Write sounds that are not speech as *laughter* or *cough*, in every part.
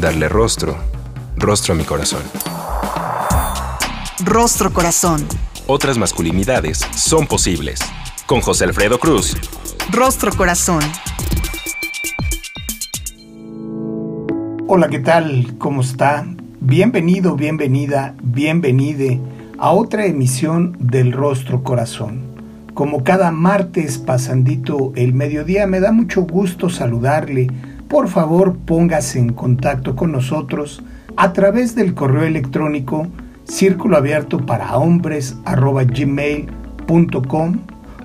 darle rostro, rostro a mi corazón. Rostro Corazón. Otras masculinidades son posibles. Con José Alfredo Cruz. Rostro Corazón. Hola, ¿qué tal? ¿Cómo está? Bienvenido, bienvenida, bienvenide a otra emisión del Rostro Corazón. Como cada martes pasandito el mediodía, me da mucho gusto saludarle por favor póngase en contacto con nosotros a través del correo electrónico círculo abierto para hombres gmail.com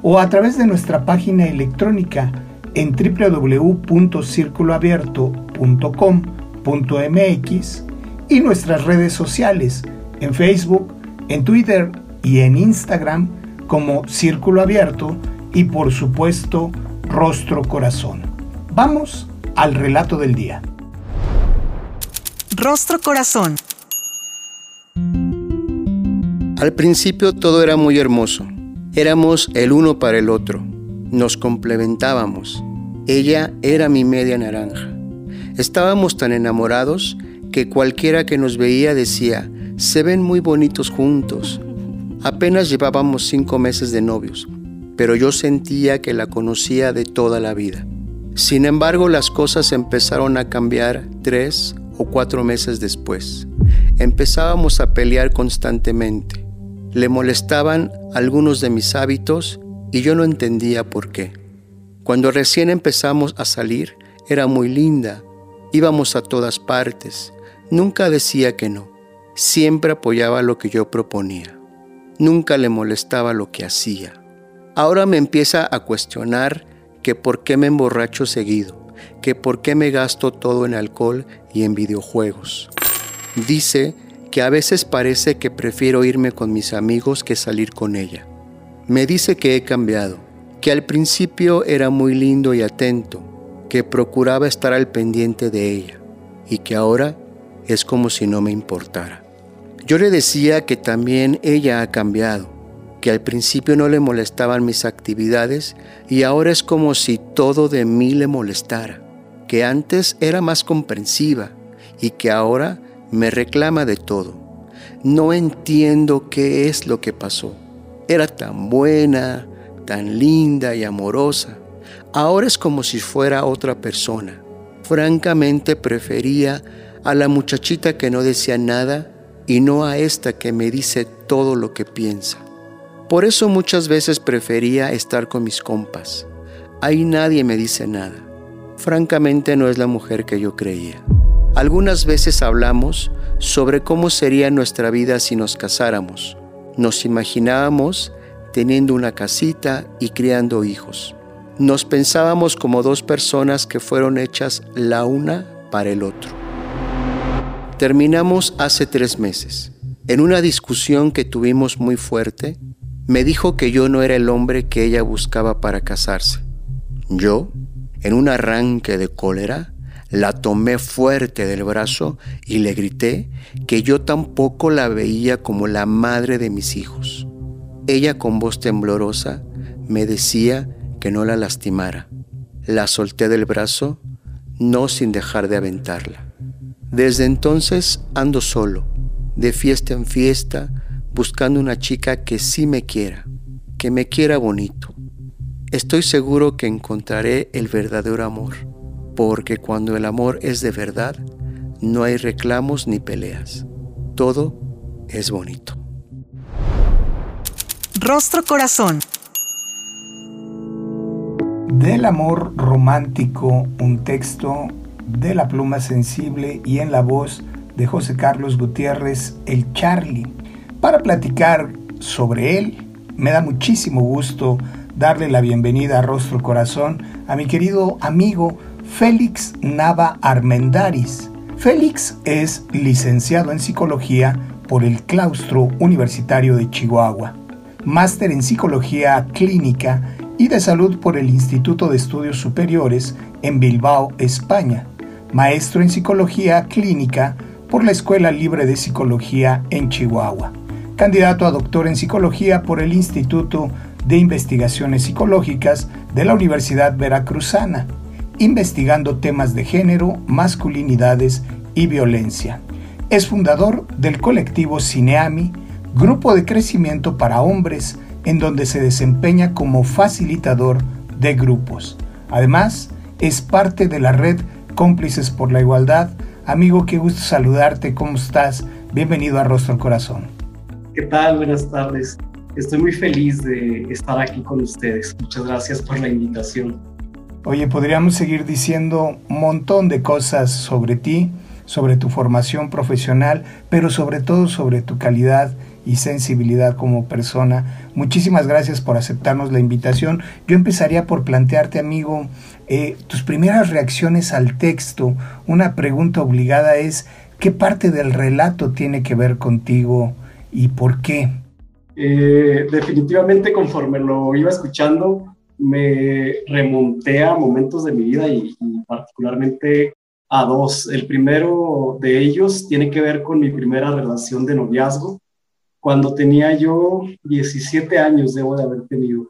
o a través de nuestra página electrónica en www.circuloabierto.com.mx y nuestras redes sociales en Facebook, en Twitter y en Instagram como Círculo Abierto y por supuesto Rostro Corazón. Vamos al relato del día. Rostro Corazón. Al principio todo era muy hermoso. Éramos el uno para el otro. Nos complementábamos. Ella era mi media naranja. Estábamos tan enamorados que cualquiera que nos veía decía, se ven muy bonitos juntos. Apenas llevábamos cinco meses de novios, pero yo sentía que la conocía de toda la vida. Sin embargo, las cosas empezaron a cambiar tres o cuatro meses después. Empezábamos a pelear constantemente. Le molestaban algunos de mis hábitos y yo no entendía por qué. Cuando recién empezamos a salir, era muy linda. Íbamos a todas partes. Nunca decía que no. Siempre apoyaba lo que yo proponía. Nunca le molestaba lo que hacía. Ahora me empieza a cuestionar que por qué me emborracho seguido, que por qué me gasto todo en alcohol y en videojuegos. Dice que a veces parece que prefiero irme con mis amigos que salir con ella. Me dice que he cambiado, que al principio era muy lindo y atento, que procuraba estar al pendiente de ella y que ahora es como si no me importara. Yo le decía que también ella ha cambiado, que al principio no le molestaban mis actividades y ahora es como si todo de mí le molestara, que antes era más comprensiva y que ahora me reclama de todo. No entiendo qué es lo que pasó. Era tan buena, tan linda y amorosa. Ahora es como si fuera otra persona. Francamente prefería a la muchachita que no decía nada y no a esta que me dice todo lo que piensa. Por eso muchas veces prefería estar con mis compas. Ahí nadie me dice nada. Francamente no es la mujer que yo creía. Algunas veces hablamos sobre cómo sería nuestra vida si nos casáramos. Nos imaginábamos teniendo una casita y criando hijos. Nos pensábamos como dos personas que fueron hechas la una para el otro. Terminamos hace tres meses. En una discusión que tuvimos muy fuerte, me dijo que yo no era el hombre que ella buscaba para casarse. Yo, en un arranque de cólera, la tomé fuerte del brazo y le grité que yo tampoco la veía como la madre de mis hijos. Ella con voz temblorosa me decía que no la lastimara. La solté del brazo, no sin dejar de aventarla. Desde entonces ando solo, de fiesta en fiesta, buscando una chica que sí me quiera, que me quiera bonito. Estoy seguro que encontraré el verdadero amor, porque cuando el amor es de verdad, no hay reclamos ni peleas. Todo es bonito. Rostro Corazón. Del amor romántico, un texto de la pluma sensible y en la voz de José Carlos Gutiérrez, el Charlie para platicar sobre él. Me da muchísimo gusto darle la bienvenida a Rostro Corazón a mi querido amigo Félix Nava Armendaris, Félix es licenciado en psicología por el Claustro Universitario de Chihuahua, máster en psicología clínica y de salud por el Instituto de Estudios Superiores en Bilbao, España, maestro en psicología clínica por la Escuela Libre de Psicología en Chihuahua, candidato a doctor en psicología por el Instituto de Investigaciones Psicológicas de la Universidad Veracruzana, investigando temas de género, masculinidades y violencia. Es fundador del colectivo Cineami, grupo de crecimiento para hombres, en donde se desempeña como facilitador de grupos. Además, es parte de la red Cómplices por la Igualdad. Amigo, qué gusto saludarte, ¿cómo estás? Bienvenido a Rostro Corazón. ¿Qué tal? Buenas tardes. Estoy muy feliz de estar aquí con ustedes. Muchas gracias por la invitación. Oye, podríamos seguir diciendo un montón de cosas sobre ti, sobre tu formación profesional, pero sobre todo sobre tu calidad y sensibilidad como persona. Muchísimas gracias por aceptarnos la invitación. Yo empezaría por plantearte, amigo, eh, tus primeras reacciones al texto. Una pregunta obligada es, ¿qué parte del relato tiene que ver contigo y por qué? Eh, definitivamente conforme lo iba escuchando, me remonté a momentos de mi vida y, particularmente a dos. El primero de ellos tiene que ver con mi primera relación de noviazgo, cuando tenía yo 17 años, debo de haber tenido.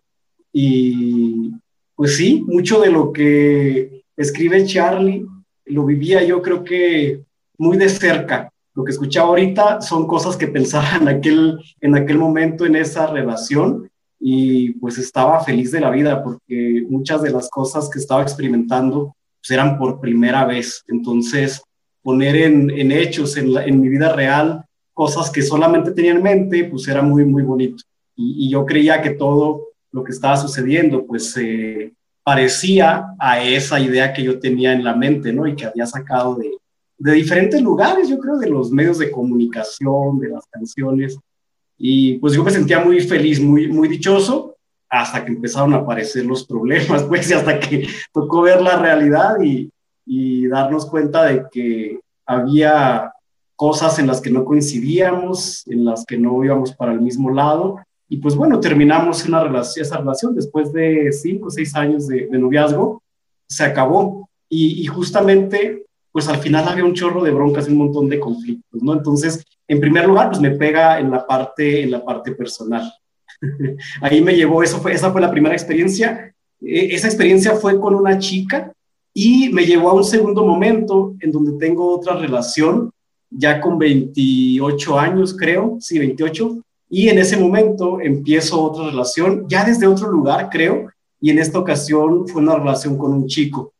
Y pues sí, mucho de lo que escribe Charlie lo vivía yo creo que muy de cerca lo que escuchaba ahorita son cosas que pensaba en aquel, en aquel momento, en esa relación, y pues estaba feliz de la vida porque muchas de las cosas que estaba experimentando pues, eran por primera vez. Entonces, poner en, en hechos, en, en, mi vida real, cosas que solamente tenía en mente, pues era muy, muy bonito. Y, y yo creía que todo lo que estaba sucediendo, pues eh, parecía a esa idea que yo tenía en la mente, ¿no? Y que había sacado de, de diferentes lugares, yo creo, de los medios de comunicación, de las canciones. Y pues yo me sentía muy feliz, muy, muy dichoso, hasta que empezaron a aparecer los problemas, *laughs* pues, y hasta que tocó ver la realidad y, y darnos cuenta de que había cosas en las que no coincidíamos, en las que no íbamos para el mismo lado. Y pues bueno, terminamos una relación, esa relación después de cinco o seis años de, noviazgo, se acabó. Y, justamente pues al final había un chorro de broncas y un montón de conflictos, ¿no? Entonces, en primer lugar, pues me pega en la parte, en la parte personal. *laughs* Ahí me llevó, eso fue, esa fue la primera experiencia. E, esa experiencia fue con una chica y me llevó a un segundo momento en donde tengo otra relación, ya con 28 años, creo, sí, 28, y en ese momento empiezo otra relación, ya desde otro lugar, creo, y en esta ocasión fue una relación con un chico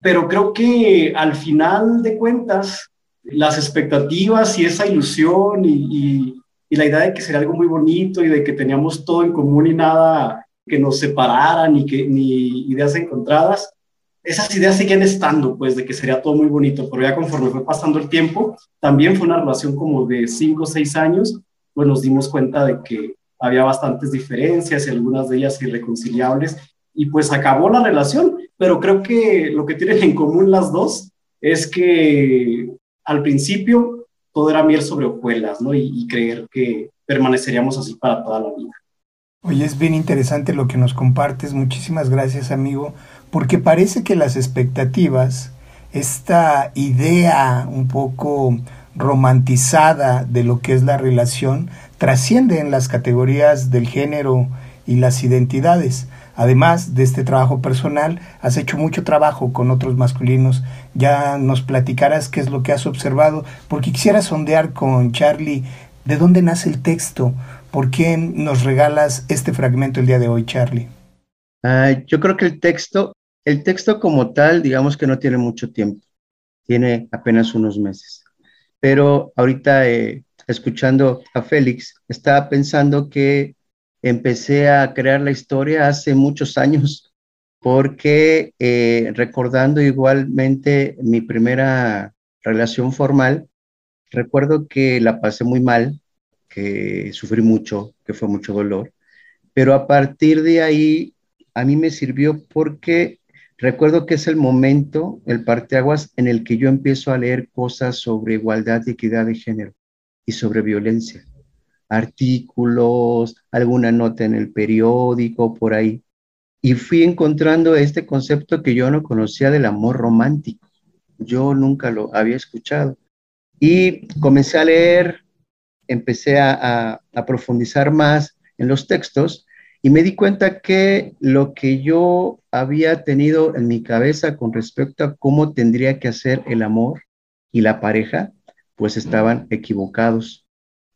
pero creo que al final de cuentas, las expectativas y esa ilusión y, la idea de que sería algo muy bonito y de que teníamos todo en común y nada que nos separara ni, que, ni ideas encontradas, esas ideas seguían estando, pues, de que sería todo muy bonito, pero ya conforme fue pasando el tiempo, también fue una relación como de cinco o seis años, pues nos dimos cuenta de que había bastantes diferencias y algunas de ellas irreconciliables, y pues acabó la relación pero creo que lo que tienen en común las dos es que al principio todo era miel sobre hojuelas, ¿no? Y, y, creer que permaneceríamos así para toda la vida. Oye, es bien interesante lo que nos compartes. Muchísimas gracias, amigo, porque parece que las expectativas, esta idea un poco romantizada de lo que es la relación, trasciende en las categorías del género y las identidades. Además de este trabajo personal, has hecho mucho trabajo con otros masculinos. Ya nos platicarás qué es lo que has observado, porque quisiera sondear con Charlie de dónde nace el texto. ¿Por qué nos regalas este fragmento el día de hoy, Charlie? Uh, yo creo que el texto, el texto como tal, digamos que no tiene mucho tiempo, tiene apenas unos meses. Pero ahorita, eh, escuchando a Félix, estaba pensando que empecé a crear la historia hace muchos años porque eh, recordando igualmente mi primera relación formal, recuerdo que la pasé muy mal, que sufrí mucho, que fue mucho dolor, pero a partir de ahí a mí me sirvió porque Recuerdo que es el momento, el parteaguas, en el que yo empiezo a leer cosas sobre igualdad y equidad de género y sobre violencia. Artículos, alguna nota en el periódico, por ahí. Y fui encontrando este concepto que yo no conocía del amor romántico. Yo nunca lo había escuchado. Y comencé a leer, empecé a, a profundizar más en los textos y me di cuenta que lo que yo había tenido en mi cabeza con respecto a cómo tendría que hacer el amor y la pareja, pues estaban equivocados,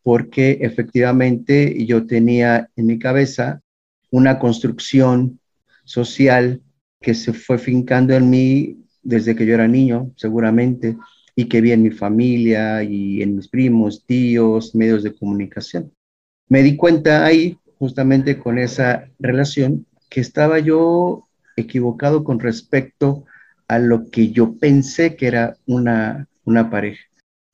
porque efectivamente yo tenía en mi cabeza una construcción social que se fue fincando en mí desde que yo era niño, seguramente, y que vi en mi familia y en mis primos, tíos, medios de comunicación. Me di cuenta ahí justamente con esa relación que estaba yo equivocado con respecto a lo que yo pensé que era una, una pareja.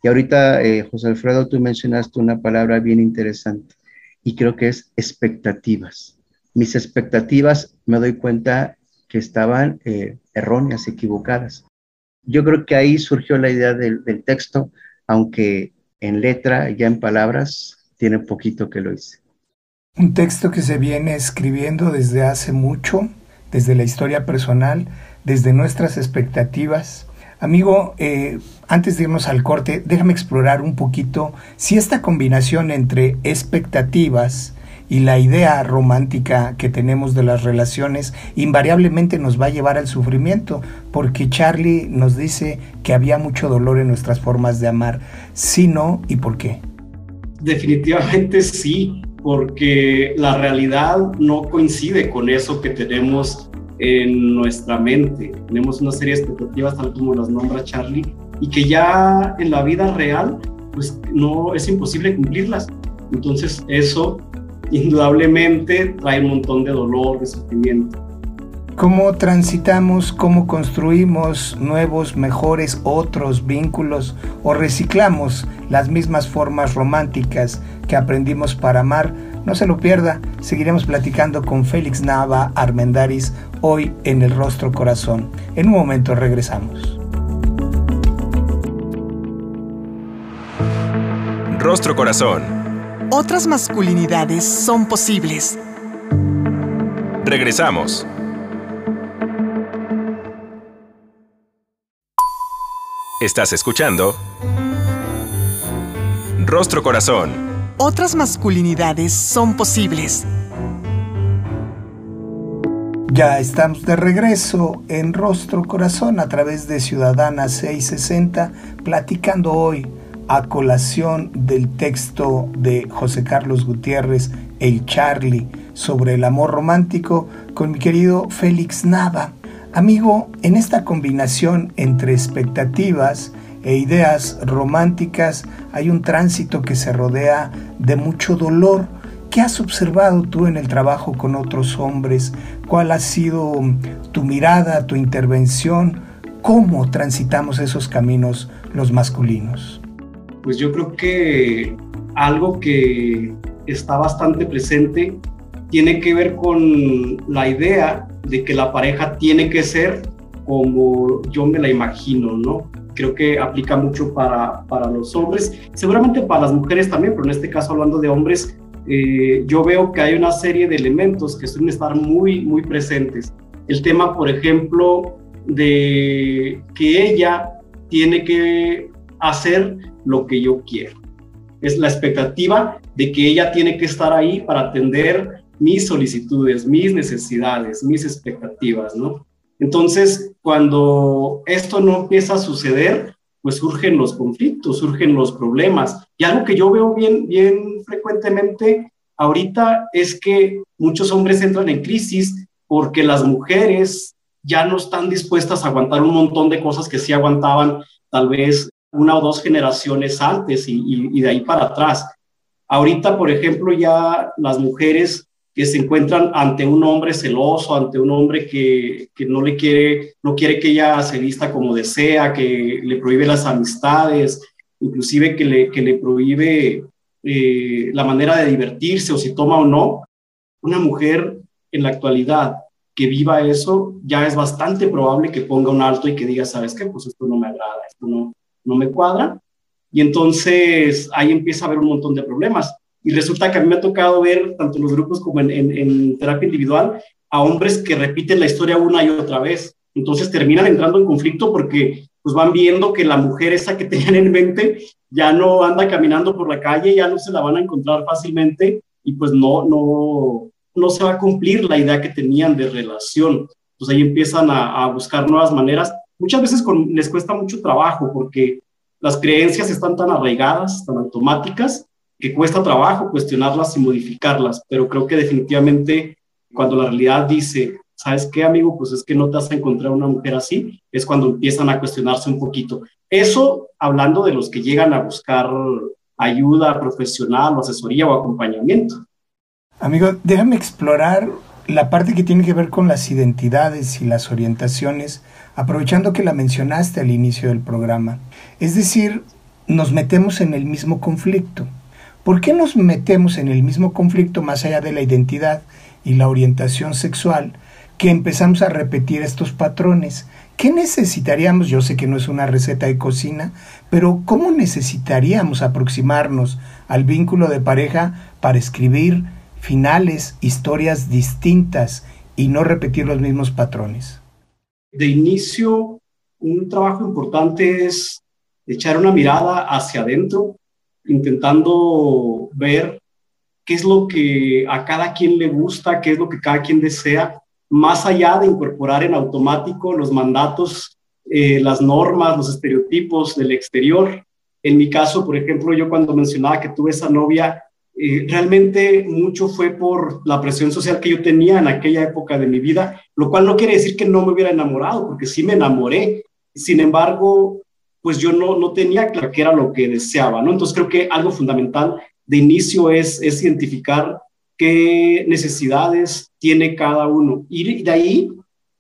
Y ahorita, eh, José Alfredo, tú mencionaste una palabra bien interesante y creo que es expectativas. Mis expectativas me doy cuenta que estaban eh, erróneas, equivocadas. Yo creo que ahí surgió la idea del, del texto, aunque en letra, ya en palabras, tiene poquito que lo hice. Un texto que se viene escribiendo desde hace mucho, desde la historia personal, desde nuestras expectativas. Amigo, eh, antes de irnos al corte, déjame explorar un poquito si esta combinación entre expectativas y la idea romántica que tenemos de las relaciones invariablemente nos va a llevar al sufrimiento, porque Charlie nos dice que había mucho dolor en nuestras formas de amar. Si no, ¿y por qué? Definitivamente sí porque la realidad no coincide con eso que tenemos en nuestra mente. Tenemos una serie de expectativas, tal como las nombra Charlie, y que ya en la vida real, pues no es imposible cumplirlas. Entonces eso indudablemente trae un montón de dolor, de sufrimiento. ¿Cómo transitamos, cómo construimos nuevos, mejores, otros vínculos o reciclamos las mismas formas románticas que aprendimos para amar? No se lo pierda, seguiremos platicando con Félix Nava Armendaris hoy en El Rostro Corazón. En un momento regresamos. Rostro Corazón. Otras masculinidades son posibles. Regresamos. Estás escuchando Rostro Corazón. Otras masculinidades son posibles. Ya estamos de regreso en Rostro Corazón a través de Ciudadana 660, platicando hoy a colación del texto de José Carlos Gutiérrez, El Charlie, sobre el amor romántico, con mi querido Félix Nava. Amigo, en esta combinación entre expectativas e ideas románticas hay un tránsito que se rodea de mucho dolor. ¿Qué has observado tú en el trabajo con otros hombres? ¿Cuál ha sido tu mirada, tu intervención? ¿Cómo transitamos esos caminos los masculinos? Pues yo creo que algo que está bastante presente tiene que ver con la idea de que la pareja tiene que ser como yo me la imagino, ¿no? Creo que aplica mucho para, para los hombres, seguramente para las mujeres también, pero en este caso hablando de hombres, eh, yo veo que hay una serie de elementos que suelen estar muy, muy presentes. El tema, por ejemplo, de que ella tiene que hacer lo que yo quiero. Es la expectativa de que ella tiene que estar ahí para atender mis solicitudes, mis necesidades, mis expectativas, ¿no? Entonces, cuando esto no empieza a suceder, pues surgen los conflictos, surgen los problemas. Y algo que yo veo bien, bien frecuentemente ahorita es que muchos hombres entran en crisis porque las mujeres ya no están dispuestas a aguantar un montón de cosas que sí aguantaban tal vez una o dos generaciones antes y, y de ahí para atrás. Ahorita, por ejemplo, ya las mujeres que se encuentran ante un hombre celoso, ante un hombre que, que, no le quiere, no quiere que ella se vista como desea, que le prohíbe las amistades, inclusive que le, que le prohíbe eh, la manera de divertirse o si toma o no. Una mujer en la actualidad que viva eso, ya es bastante probable que ponga un alto y que diga, ¿sabes qué? Pues esto no me agrada, esto no, no me cuadra. Y entonces ahí empieza a haber un montón de problemas. Y resulta que a mí me ha tocado ver, tanto en los grupos como en, terapia individual, a hombres que repiten la historia una y otra vez. Entonces terminan entrando en conflicto porque pues van viendo que la mujer esa que *laughs* tenían en mente ya no anda caminando por la calle, ya no se la van a encontrar fácilmente y pues no, no, no se va a cumplir la idea que tenían de relación. Pues ahí empiezan a, buscar nuevas maneras. Muchas veces les cuesta mucho trabajo porque las creencias están tan arraigadas, tan automáticas, que cuesta trabajo cuestionarlas y modificarlas, pero creo que definitivamente cuando la realidad dice, ¿sabes qué, amigo? Pues es que no te vas a encontrar una mujer así, es cuando empiezan a cuestionarse un poquito. Eso hablando de los que llegan a buscar ayuda profesional o asesoría o acompañamiento. Amigo, déjame explorar la parte que tiene que ver con las identidades y las orientaciones, aprovechando que la mencionaste al inicio del programa. Es decir, nos metemos en el mismo conflicto. ¿Por qué nos metemos en el mismo conflicto más allá de la identidad y la orientación sexual que empezamos a repetir estos patrones? ¿Qué necesitaríamos? Yo sé que no es una receta de cocina, pero ¿cómo necesitaríamos aproximarnos al vínculo de pareja para escribir finales, historias distintas y no repetir los mismos patrones? De inicio, un trabajo importante es echar una mirada hacia adentro, intentando ver qué es lo que a cada quien le gusta, qué es lo que cada quien desea, más allá de incorporar en automático los mandatos, eh, las normas, los estereotipos del exterior. En mi caso, por ejemplo, yo cuando mencionaba que tuve esa novia, eh, realmente mucho fue por la presión social que yo tenía en aquella época de mi vida, lo cual no quiere decir que no me hubiera enamorado, porque sí me enamoré. Sin embargo, pues yo no, no tenía claro qué era lo que deseaba, ¿no? Entonces creo que algo fundamental de inicio es, es identificar qué necesidades tiene cada uno. Y de ahí,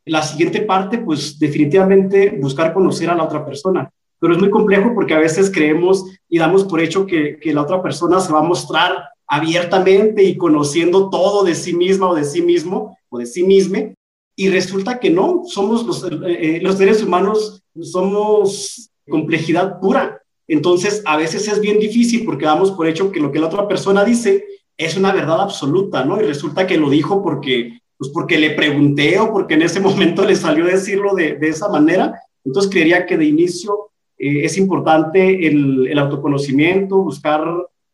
la siguiente parte, pues definitivamente buscar conocer a la otra persona. Pero es muy complejo porque a veces creemos y damos por hecho que, que la otra persona se va a mostrar abiertamente y conociendo todo de sí misma o de sí mismo o de sí misma. Y resulta que no, somos los, eh, eh, los seres humanos, somos complejidad pura. Entonces, a veces es bien difícil porque damos por hecho que lo que la otra persona dice es una verdad absoluta, ¿no? Y resulta que lo dijo porque, pues porque le pregunté o porque en ese *laughs* momento le salió decirlo de, de esa manera. Entonces, creería que de inicio eh, es importante el, el autoconocimiento, buscar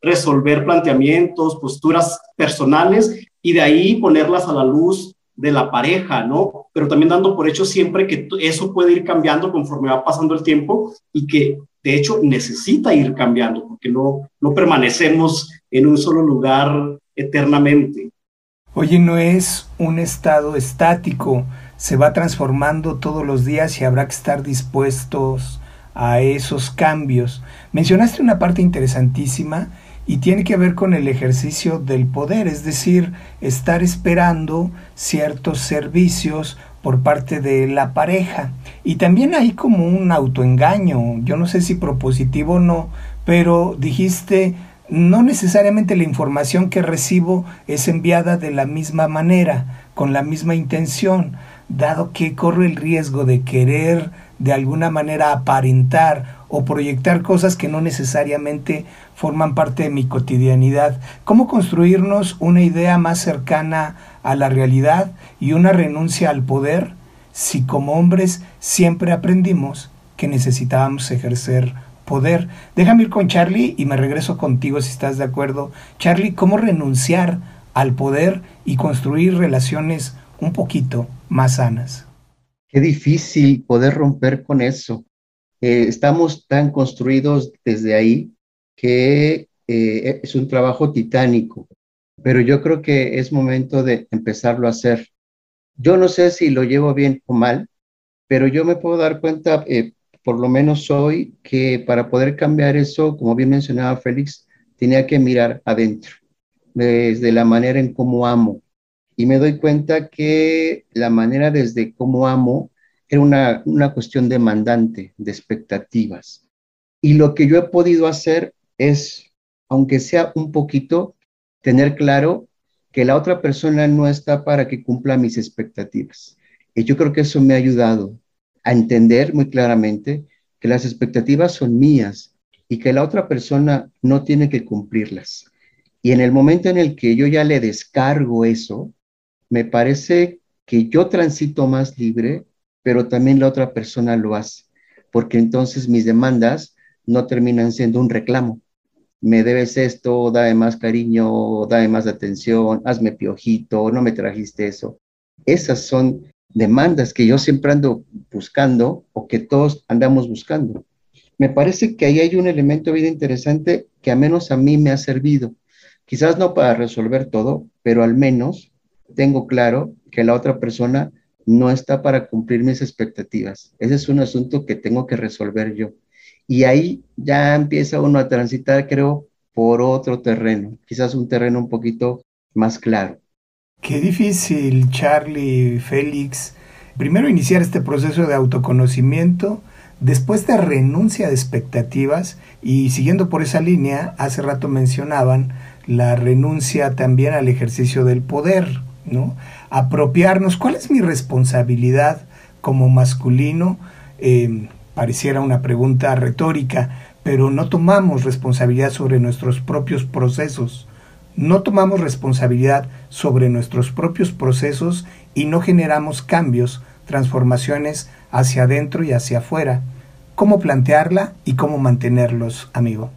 resolver planteamientos, posturas personales y de ahí ponerlas a la luz de la pareja, ¿no? Pero también dando por hecho siempre que eso puede ir cambiando conforme va pasando el tiempo y que de hecho necesita ir cambiando porque no, no permanecemos en un solo lugar eternamente. Oye, no es un estado estático, se va transformando todos los días y habrá que estar dispuestos a esos cambios. Mencionaste una parte interesantísima y tiene que ver con el ejercicio del poder, es decir, estar esperando ciertos servicios por parte de la pareja. Y también hay como un autoengaño, yo no sé si propositivo o no, pero dijiste, no necesariamente la información que recibo es enviada de la misma manera, con la misma intención, dado que corro el riesgo de querer de alguna manera aparentar o proyectar cosas que no necesariamente forman parte de mi cotidianidad. ¿Cómo construirnos una idea más cercana a la realidad y una renuncia al poder si como hombres siempre aprendimos que necesitábamos ejercer poder? Déjame ir con Charlie y me regreso contigo si estás de acuerdo. Charlie, ¿cómo renunciar al poder y construir relaciones un poquito más sanas? Qué difícil poder romper con eso. Eh, estamos tan construidos desde ahí que eh, es un trabajo titánico, pero yo creo que es momento de empezarlo a hacer. Yo no sé si lo llevo bien o mal, pero yo me puedo dar cuenta, eh, por lo menos hoy, que para poder cambiar eso, como bien mencionaba Félix, tenía que mirar adentro, desde la manera en cómo amo. Y me doy cuenta que la manera desde cómo amo era una, una cuestión demandante de expectativas. Y lo que yo he podido hacer es, aunque sea un poquito, tener claro que la otra persona no está para que cumpla mis expectativas. Y yo creo que eso me ha ayudado a entender muy claramente que las expectativas son mías y que la otra persona no tiene que cumplirlas. Y en el momento en el que yo ya le descargo eso, me parece que yo transito más libre, pero también la otra persona lo hace, porque entonces mis demandas no terminan siendo un reclamo. Me debes esto, dame más cariño, dame más atención, hazme piojito, no me trajiste eso. Esas son demandas que yo siempre ando buscando o que todos andamos buscando. Me parece que ahí hay un elemento bien interesante que a menos a mí me ha servido. Quizás no para resolver todo, pero al menos tengo claro que la otra persona no está para cumplir mis expectativas. Ese es un asunto que tengo que resolver yo. Y ahí ya empieza uno a transitar, creo, por otro terreno, quizás un terreno un poquito más claro. Qué difícil, Charlie, Félix. Primero iniciar este proceso de autoconocimiento, después de renuncia de expectativas y siguiendo por esa línea, hace rato mencionaban la renuncia también al ejercicio del poder, ¿no? Apropiarnos, ¿cuál es mi responsabilidad como masculino? Eh, pareciera una pregunta retórica, pero no tomamos responsabilidad sobre nuestros propios procesos no tomamos responsabilidad sobre nuestros propios procesos y no generamos cambios, transformaciones hacia adentro y hacia afuera. ¿Cómo plantearla y cómo mantenerlos, amigo?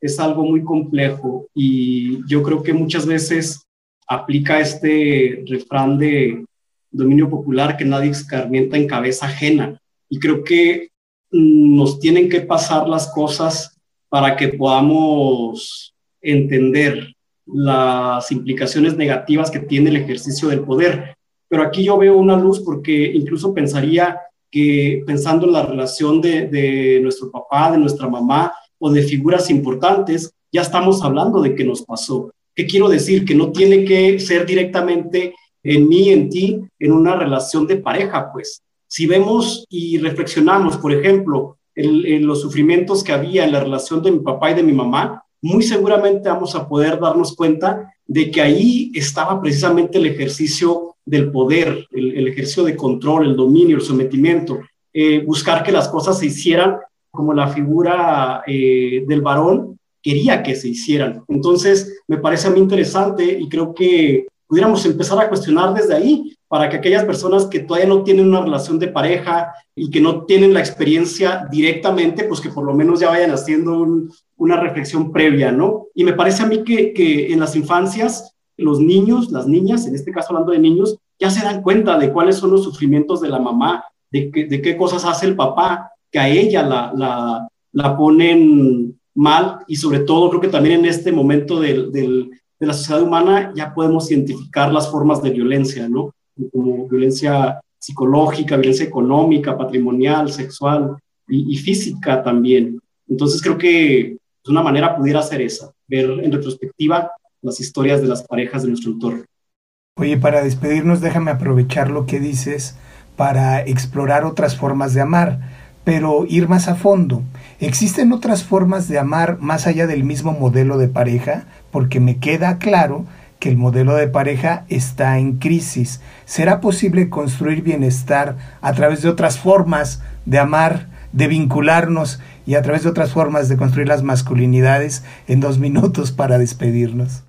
Es algo muy complejo y yo creo que muchas veces aplica este refrán de dominio popular que nadie escarmienta en cabeza ajena. Y creo que nos tienen que pasar las cosas para que podamos entender las implicaciones negativas que tiene el ejercicio del poder. Pero aquí yo veo una luz porque incluso pensaría que pensando en la relación de, nuestro papá, de nuestra mamá o de figuras importantes, ya estamos hablando de qué nos pasó. ¿Qué quiero decir? Que no tiene que ser directamente en mí, en ti, en una relación de pareja, pues. Si vemos y reflexionamos, por ejemplo, en los sufrimientos que había en la relación de mi papá y de mi mamá, muy seguramente vamos a poder darnos cuenta de que ahí estaba precisamente el ejercicio del poder, el, ejercicio de control, el dominio, el sometimiento, eh, buscar que las cosas se hicieran como la figura eh, del varón quería que se hicieran. Entonces, me parece a mí interesante y creo que pudiéramos empezar a cuestionar desde ahí para que aquellas personas que todavía no tienen una relación de pareja y que no tienen la experiencia directamente, pues que por lo menos ya vayan haciendo una reflexión previa, ¿no? Y me parece a mí que, que en las infancias, los niños, las niñas, en este caso hablando de niños, ya se dan cuenta de cuáles son los sufrimientos de la mamá, de, qué cosas hace el papá, que a ella la, la, la ponen mal y sobre todo creo que también en este momento de la sociedad humana ya podemos identificar las formas de violencia, ¿no? como violencia psicológica, violencia económica, patrimonial, sexual y, física también. Entonces creo que una manera pudiera ser esa, ver en retrospectiva las historias de las parejas de nuestro entorno. Oye, para despedirnos, déjame aprovechar lo que dices para explorar otras formas de amar, pero ir más a fondo. ¿Existen otras formas de amar más allá del mismo modelo de pareja? Porque me queda claro que el modelo de pareja está en crisis. ¿Será posible construir bienestar a través de otras formas de amar, de vincularnos y a través de otras formas de construir las masculinidades en dos minutos para despedirnos?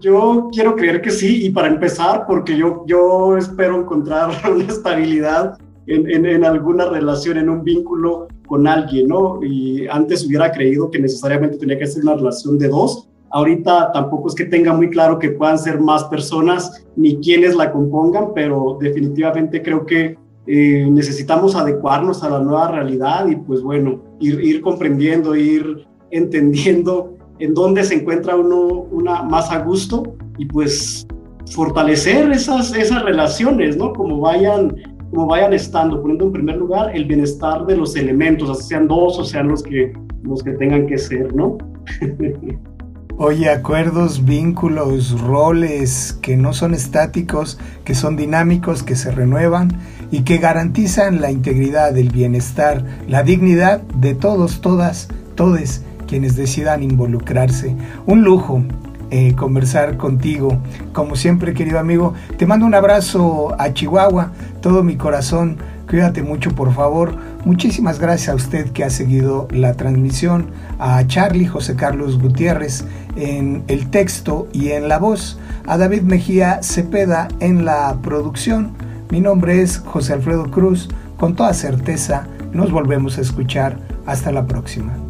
Yo quiero creer que sí, y para empezar, porque yo, yo espero encontrar *laughs* una estabilidad en, alguna relación, en un vínculo con alguien, ¿no? Y antes hubiera creído que necesariamente tenía que ser una relación de dos, Ahorita tampoco es que tenga muy claro que puedan ser más personas ni quienes la compongan, pero definitivamente creo que eh, necesitamos adecuarnos a la nueva realidad y pues bueno, ir, ir comprendiendo, ir entendiendo en dónde se encuentra uno una, más a gusto y pues fortalecer esas, esas relaciones, ¿no? Como vayan, como vayan estando, poniendo en primer lugar el bienestar de los elementos, sean dos o sean los que, los que tengan que ser, ¿no? *laughs* Oye, acuerdos, vínculos, roles que no son estáticos, que son dinámicos, que se renuevan y que garantizan la integridad, el bienestar, la dignidad de todos, todas, todes quienes decidan involucrarse. Un lujo. Eh, conversar contigo. Como siempre, querido amigo, te mando un abrazo a Chihuahua, todo mi corazón. Cuídate mucho, por favor. Muchísimas gracias a usted que ha seguido la transmisión, a Charlie José Carlos Gutiérrez en el texto y en la voz, a David Mejía Cepeda en la producción. Mi nombre es José Alfredo Cruz. Con toda certeza, nos volvemos a escuchar. Hasta la próxima.